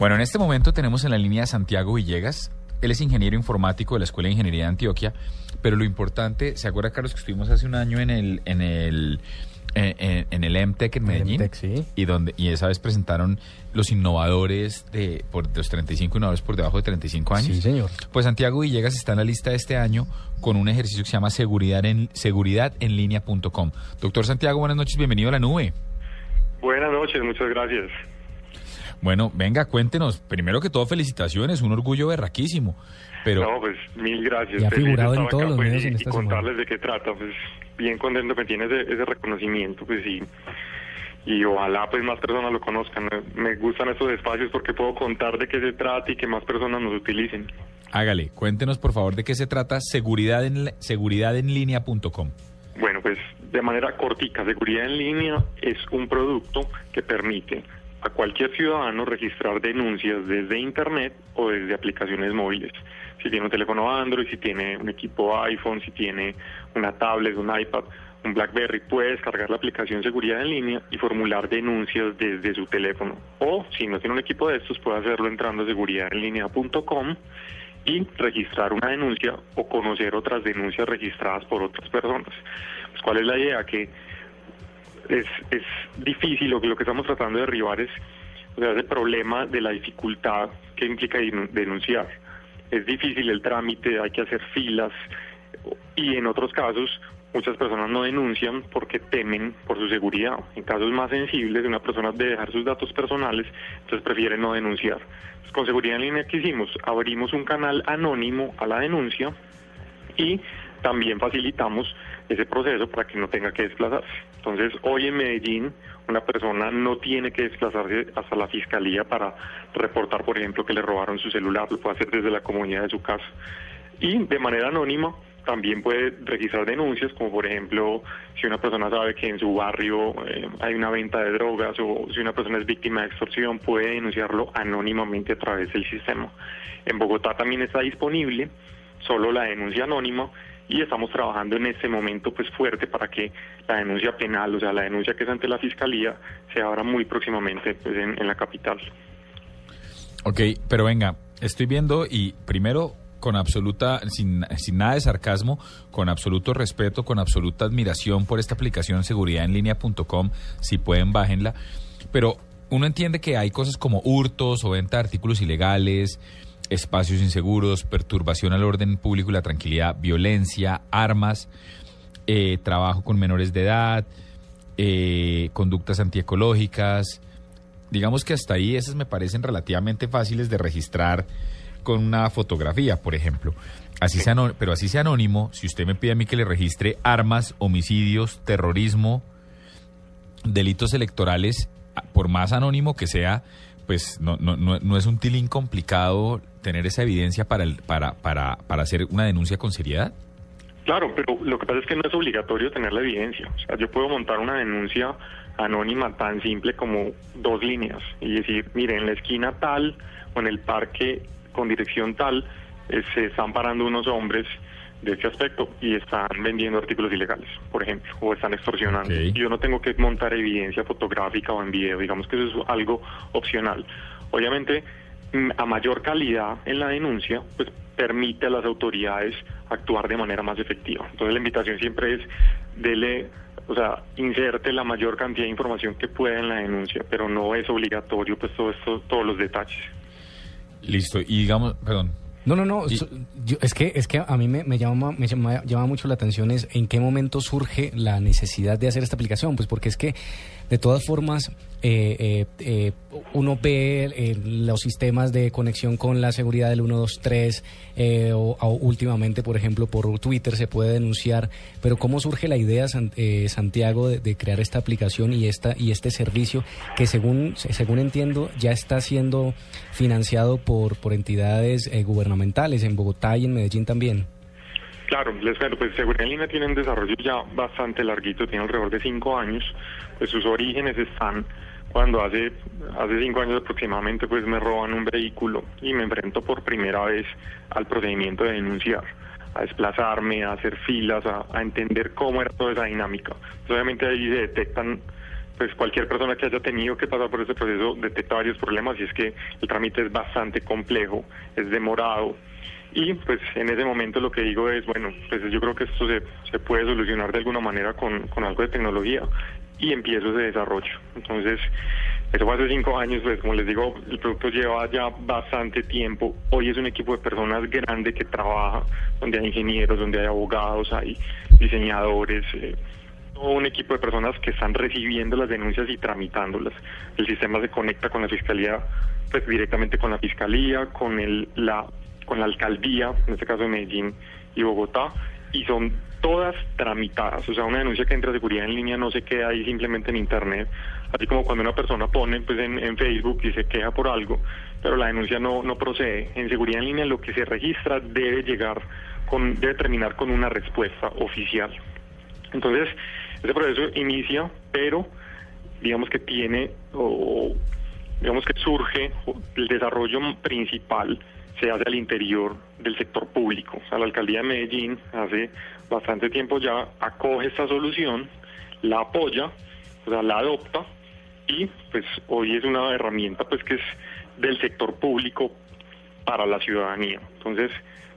Bueno, en este momento tenemos en la línea a Santiago Villegas. Él es ingeniero informático de la Escuela de Ingeniería de Antioquia, pero lo importante, ¿se acuerda Carlos que estuvimos hace un año en el en el en, en- en el MTEC en Medellín? MTEC, sí. Y donde y esa vez presentaron los innovadores de por los 35 innovadores por debajo de 35 años. Sí, señor. Pues Santiago Villegas está en la lista de este año con un ejercicio que se llama seguridad en seguridadenlinea.com. Doctor Santiago, buenas noches, bienvenido a la nube. Buenas noches, muchas gracias. Bueno, venga, cuéntenos. Primero que todo, felicitaciones, un orgullo berraquísimo. Pero No, pues mil gracias. Y ha figurado en todos acá, los pues, medios y, en y esta contarles semana. de qué trata. Pues bien contento que tiene ese, ese reconocimiento, pues sí. Y ojalá pues más personas lo conozcan. Me- Me gustan estos espacios porque puedo contar de qué se trata y que más personas nos utilicen. hágale, cuéntenos por favor de qué se trata seguridad en, seguridadenlinea.com. Bueno, pues de manera cortica, seguridad en línea es un producto que permite a cualquier ciudadano registrar denuncias desde Internet o desde aplicaciones móviles. Si tiene un teléfono Android, si tiene un equipo iPhone, si tiene una tablet, un iPad, un BlackBerry, puede descargar la aplicación Seguridad en línea y formular denuncias desde su teléfono. O si no tiene un equipo de estos, puede hacerlo entrando a seguridadenlinea.com y registrar una denuncia o conocer otras denuncias registradas por otras personas. Pues, ¿Cuál es la idea? Que es, es difícil, lo que, lo que estamos tratando de derribar es o sea, ese problema de la dificultad que implica denu- denunciar. Es difícil el trámite, hay que hacer filas y en otros casos muchas personas no denuncian porque temen por su seguridad. En casos más sensibles, una persona debe dejar sus datos personales, entonces prefiere no denunciar. Con seguridad en línea, ¿qué hicimos? Abrimos un canal anónimo a la denuncia y también facilitamos ese proceso para que no tenga que desplazarse. Entonces, hoy en Medellín, una persona no tiene que desplazarse hasta la fiscalía para reportar, por ejemplo, que le robaron su celular, lo puede hacer desde la comunidad de su casa. Y de manera anónima también puede registrar denuncias, como por ejemplo, si una persona sabe que en su barrio eh, hay una venta de drogas o si una persona es víctima de extorsión, puede denunciarlo anónimamente a través del sistema. En Bogotá también está disponible solo la denuncia anónima y estamos trabajando en este momento pues fuerte para que la denuncia penal, o sea, la denuncia que es ante la fiscalía, se abra muy próximamente pues, en, la capital. Ok, pero venga, estoy viendo y primero con absoluta, sin, sin nada de sarcasmo, con absoluto respeto, con absoluta admiración por esta aplicación seguridadenlinea.com, si pueden bájenla, pero uno entiende que hay cosas como hurtos o venta de artículos ilegales, espacios inseguros, perturbación al orden público y la tranquilidad, violencia, armas, eh, trabajo con menores de edad, eh, conductas antiecológicas. Digamos que hasta ahí esas me parecen relativamente fáciles de registrar con una fotografía, por ejemplo. Así sea pero así sea anónimo, si usted me pide a mí que le registre armas, homicidios, terrorismo, delitos electorales, por más anónimo que sea, pues no, no, no, no es un tilín complicado tener esa evidencia para, el, para, para, para hacer una denuncia con seriedad. Claro, pero lo que pasa es que no es obligatorio tener la evidencia. O sea, yo puedo montar una denuncia anónima tan simple como dos líneas y decir, mire, en la esquina tal o en el parque con dirección tal eh, se están parando unos hombres de este aspecto y están vendiendo artículos ilegales, por ejemplo, o están extorsionando. Yo no tengo que montar evidencia fotográfica o en video, digamos que eso es algo opcional. Obviamente, a mayor calidad en la denuncia, pues permite a las autoridades actuar de manera más efectiva. Entonces la invitación siempre es dele, o sea, inserte la mayor cantidad de información que pueda en la denuncia, pero no es obligatorio pues todo esto, todos los detalles. Listo, y digamos, perdón, No, no, no. Yo- es que es que a mí me, me llama me llama, llama mucho la atención es en qué momento surge la necesidad de hacer esta aplicación, pues porque es que De todas formas, eh, eh, eh, uno ve eh, los sistemas de conexión con la seguridad del 123 eh, o, o últimamente, por ejemplo, por Twitter se puede denunciar, pero ¿cómo surge la idea, San- Santiago, de, crear esta aplicación y, esta, y este servicio que según, según entiendo ya está siendo financiado por, por entidades gubernamentales en Bogotá y en Medellín también? Claro, les cuento, pues Seguridad en Línea tiene un desarrollo ya bastante larguito, tiene alrededor de cinco años, pues sus orígenes están cuando hace, hace cinco años aproximadamente pues me roban un vehículo y me enfrento por primera vez al procedimiento de denunciar, a desplazarme, a hacer filas, a, entender cómo era toda esa dinámica. Obviamente ahí se detectan pues cualquier persona que haya tenido que pasar por ese proceso detecta varios problemas y es que el trámite es bastante complejo, es demorado y pues en ese momento lo que digo es, bueno, pues yo creo que esto se, se puede solucionar de alguna manera con, con algo de tecnología y empiezo ese desarrollo. Entonces, eso fue hace cinco años, pues como les digo, el producto lleva ya bastante tiempo. Hoy es un equipo de personas grande que trabaja, donde hay ingenieros, donde hay abogados, hay diseñadores, eh, todo un equipo de personas que están recibiendo las denuncias y tramitándolas. El sistema se conecta con la fiscalía, pues directamente con la fiscalía, con el, la, con la alcaldía, en este caso de Medellín y Bogotá, y son todas tramitadas. O sea, una denuncia que entra a seguridad en línea no se queda ahí simplemente en internet, así como cuando una persona pone pues en, Facebook y se queja por algo, pero la denuncia no, no procede. En seguridad en línea lo que se registra debe llegar con, debe terminar con una respuesta oficial. Entonces, ese proceso inicia, pero digamos que tiene, o digamos que surge, el desarrollo principal se hace al interior del sector público. O la alcaldía de Medellín hace bastante tiempo ya acoge esta solución, la apoya, o sea, la adopta y pues hoy es una herramienta pues que es del sector público para la ciudadanía. Entonces,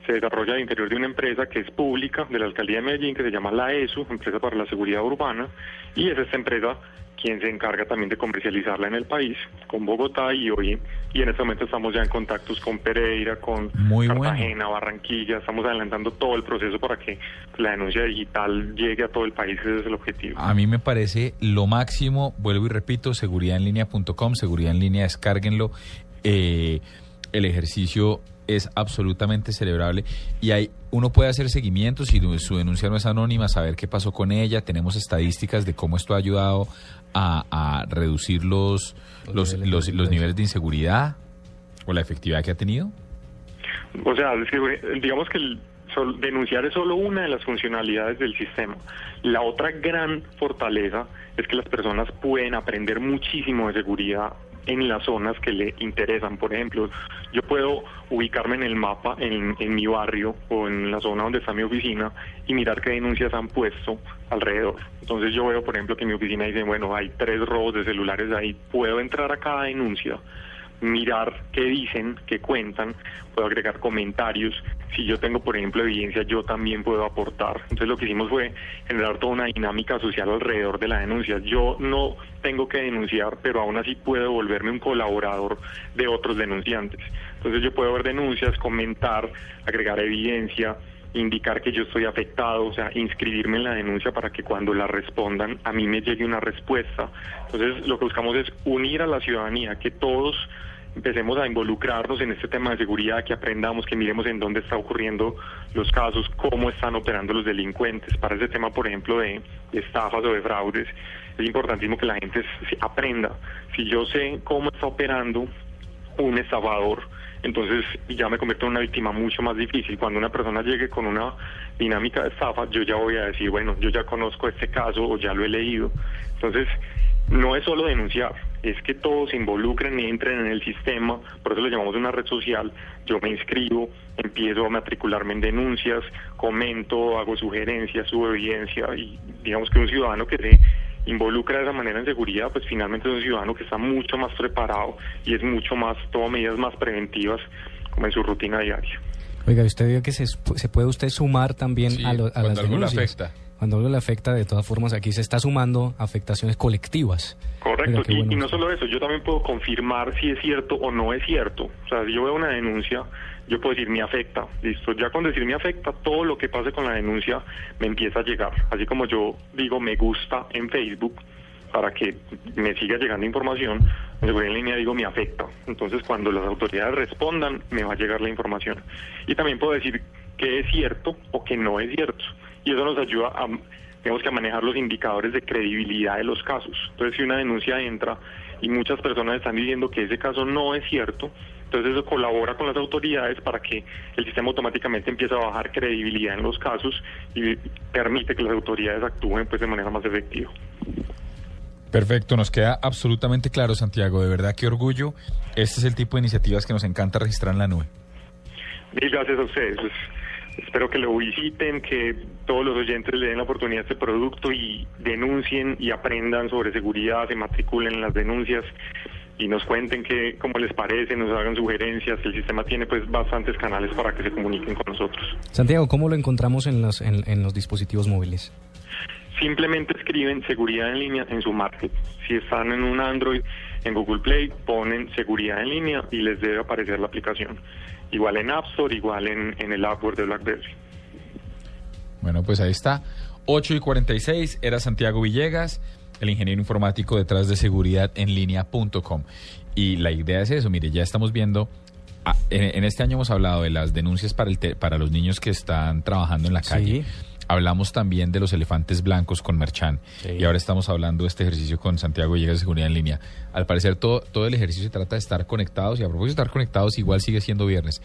se desarrolla al interior de una empresa que es pública de la alcaldía de Medellín, que se llama la ESU, Empresa para la Seguridad Urbana, y es esta empresa quien se encarga también de comercializarla en el país, con Bogotá y hoy, y en este momento estamos ya en contactos con Pereira, con Muy bueno. Cartagena, Barranquilla, estamos adelantando todo el proceso para que la denuncia digital llegue a todo el país, ese es el objetivo. A mí me parece lo máximo, vuelvo y repito, seguridadenlinea.com, seguridad en línea, descárguenlo. Eh, el ejercicio es absolutamente celebrable y hay uno puede hacer seguimiento si su denuncia no es anónima, saber qué pasó con ella. Tenemos estadísticas de cómo esto ha ayudado a, a reducir los, los, niveles los, de los niveles de inseguridad o la efectividad que ha tenido. O sea, es que, eh, digamos que el sol- denunciar es solo una de las funcionalidades del sistema. La otra gran fortaleza es que las personas pueden aprender muchísimo de seguridad en las zonas que le interesan. Por ejemplo, yo puedo ubicarme en el mapa, en, en mi barrio o en la zona donde está mi oficina y mirar qué denuncias han puesto alrededor. Entonces yo veo, por ejemplo, que mi oficina dice, bueno, hay tres robos de celulares ahí, puedo entrar a cada denuncia mirar qué dicen, qué cuentan, puedo agregar comentarios. Si yo tengo, por ejemplo, evidencia, yo también puedo aportar. Entonces lo que hicimos fue generar toda una dinámica social alrededor de la denuncia. Yo no tengo que denunciar, pero aún así puedo volverme un colaborador de otros denunciantes. Entonces yo puedo ver denuncias, comentar, agregar evidencia, indicar que yo estoy afectado, o sea, inscribirme en la denuncia para que cuando la respondan a mí me llegue una respuesta. Entonces, lo que buscamos es unir a la ciudadanía, que todos empecemos a involucrarnos en este tema de seguridad, que aprendamos, que miremos en dónde están ocurriendo los casos, cómo están operando los delincuentes. Para ese tema, por ejemplo, de, de estafas o de fraudes, es importantísimo que la gente aprenda. Si yo sé cómo está operando un estafador, entonces ya me convierto en una víctima mucho más difícil. Cuando una persona llegue con una dinámica de estafa, yo ya voy a decir, bueno, yo ya conozco este caso o ya lo he leído. Entonces, no es solo denunciar, es que todos se involucren y entren en el sistema, por eso lo llamamos una red social, yo me inscribo, empiezo a matricularme en denuncias, comento, hago sugerencias, subo evidencia y digamos que un ciudadano que se involucra de esa manera en seguridad, pues finalmente es un ciudadano que está mucho más preparado y es mucho más, toma medidas más preventivas como en su rutina diaria. Oiga, usted vio que se, se puede usted sumar también Sí, a, lo- a cuando las denuncias. afecta. Cuando algo le afecta, de todas formas, aquí se está sumando afectaciones colectivas. Correcto, Oiga, y, no solo eso, yo también puedo confirmar si es cierto o no es cierto. O sea, si yo veo una denuncia, yo puedo decir me afecta. Listo, ya con decir me afecta, todo lo que pase con la denuncia me empieza a llegar. Así como yo digo me gusta en Facebook, para que me siga llegando información, seguridad en línea digo me afecta. Entonces cuando las autoridades respondan, me va a llegar la información. Y también puedo decir que es cierto o que no es cierto. Y eso nos ayuda a, digamos que a manejar los indicadores de credibilidad de los casos. Entonces si una denuncia entra y muchas personas están diciendo que ese caso no es cierto, entonces eso colabora con las autoridades para que el sistema automáticamente empiece a bajar credibilidad en los casos y permite que las autoridades actúen pues de manera más efectiva. Perfecto, nos queda absolutamente claro, Santiago. De verdad, qué orgullo. Este es el tipo de iniciativas que nos encanta registrar en la nube. Mil gracias a ustedes. Espero que lo visiten, que todos los oyentes le den la oportunidad a este producto y denuncien y aprendan sobre seguridad, se matriculen en las denuncias y nos cuenten que, cómo les parece, nos hagan sugerencias. El sistema tiene pues bastantes canales para que se comuniquen con nosotros. Santiago, ¿cómo lo encontramos en los, en, en los dispositivos móviles? Simplemente escriben seguridad en línea en su market. Si están en un Android, en Google Play, ponen seguridad en línea y les debe aparecer la aplicación. Igual en App Store, igual en, en el Appware de BlackBerry. Bueno, pues ahí está. 8 y 46 era Santiago Villegas, el ingeniero informático detrás de seguridad en línea.com. Y la idea es eso, mire, ya estamos viendo, ah, en, en, este año hemos hablado de las denuncias para, el te, para los niños que están trabajando en la calle. Sí. Hablamos también de los elefantes blancos con Merchan sí. y ahora estamos hablando de este ejercicio con Santiago Villegas de Seguridad en Línea. Al parecer todo, todo el ejercicio se trata de estar conectados y a propósito de estar conectados igual sigue siendo viernes.